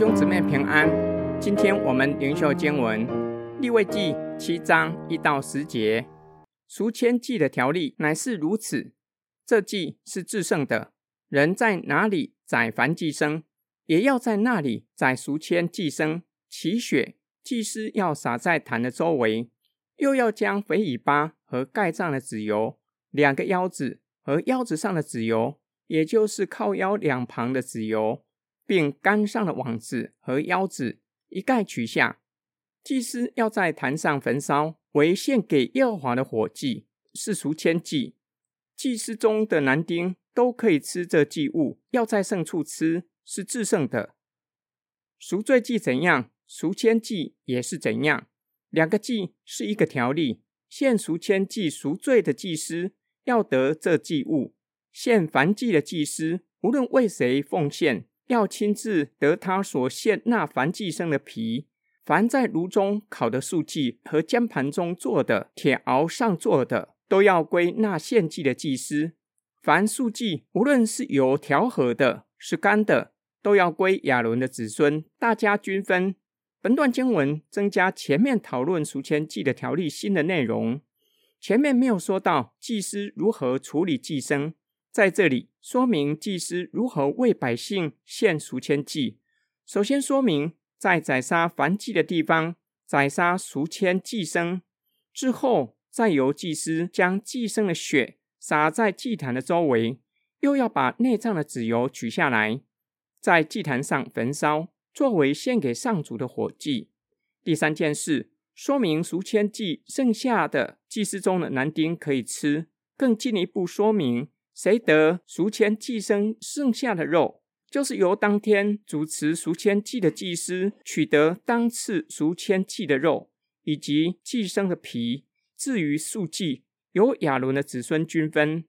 兄姊妹平安，今天我们灵修经文立位记七章一到十节。赎愆祭的条例乃是如此：这祭是至圣的，人在哪里宰凡祭牲，也要在那里宰赎愆祭牲。其血，祭司要撒在坛的周围，又要将肥尾巴和盖脏的脂油，两个腰子和腰子上的脂油，也就是靠腰两旁的脂油。并杆上的网子和腰子一概取下，祭司要在坛上焚烧，为献给耶和华的火祭，是赎愆祭。祭司中的男丁都可以吃这祭物，要在圣处吃，是至圣的。赎罪祭怎样，赎愆祭也是怎样。两个祭是一个条例。献赎愆祭赎罪的祭司要得这祭物；献燔祭的祭司无论为谁奉献。要亲自得他所献那凡祭牲的皮，凡在炉中烤的素祭和煎盘中做的、铁鏊上做的，都要归那献祭的祭司。凡素祭，无论是有调和的，是干的，都要归亚伦的子孙，大家均分。本段经文增加前面讨论赎愆祭的条例新的内容，前面没有说到祭司如何处理祭牲。在这里说明祭司如何为百姓献赎愆祭。首先说明，在宰杀燔祭的地方宰杀赎愆祭牲之后，再由祭司将祭牲的血洒在祭坛的周围，又要把内脏的脂油取下来，在祭坛上焚烧，作为献给上主的火祭。第三件事，说明赎愆祭剩下的祭司中的男丁可以吃，更进一步说明。谁得赎愆祭生剩下的肉，就是由当天主持赎愆祭的祭司取得当次赎愆祭的肉，以及祭生的皮。至于素祭，由亚伦的子孙均分。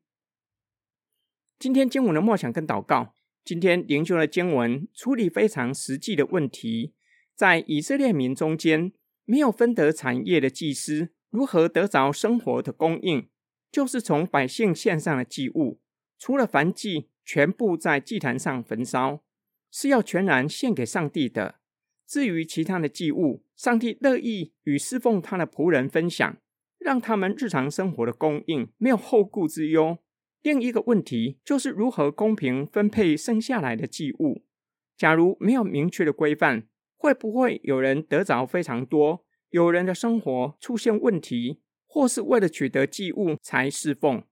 今天经文的默想跟祷告，今天灵修的经文处理非常实际的问题，在以色列民中间没有分得产业的祭司，如何得着生活的供应？就是从百姓献上的祭物，除了燔祭，全部在祭坛上焚烧，是要全然献给上帝的。至于其他的祭物，上帝乐意与侍奉他的仆人分享，让他们日常生活的供应没有后顾之忧。另一个问题就是如何公平分配剩下来的祭物。假如没有明确的规范，会不会有人得着非常多，有人的生活出现问题？或是为了取得祭物才侍奉。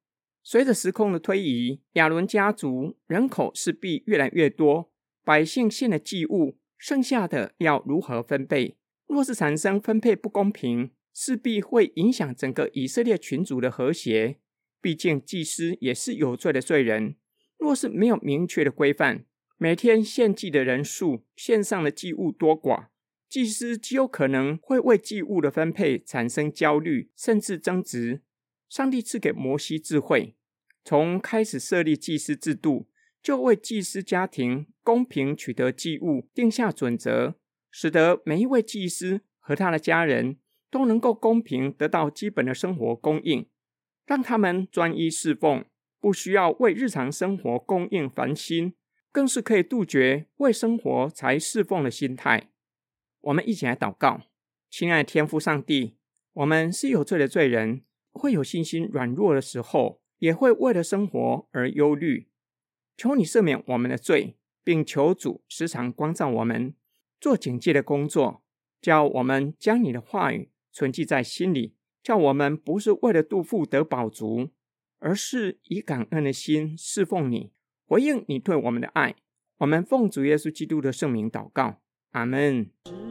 随着时空的推移，亚伦家族人口势必越来越多，百姓献的祭物剩下的要如何分配？若是产生分配不公平，势必会影响整个以色列群族的和谐。毕竟祭司也是有罪的罪人。若是没有明确的规范，每天献祭的人数、献上的祭物多寡。祭司极有可能会为祭物的分配产生焦虑，甚至争执。上帝赐给摩西智慧，从开始设立祭司制度，就为祭司家庭公平取得祭物定下准则，使得每一位祭司和他的家人都能够公平得到基本的生活供应，让他们专一侍奉，不需要为日常生活供应烦心，更是可以杜绝为生活才侍奉的心态。我们一起来祷告，亲爱的天父上帝，我们是有罪的罪人，会有信心软弱的时候，也会为了生活而忧虑。求你赦免我们的罪，并求主时常光照我们，做警戒的工作，叫我们将你的话语存记在心里，叫我们不是为了肚腹得饱足，而是以感恩的心侍奉你，回应你对我们的爱。我们奉主耶稣基督的圣名祷告。阿门。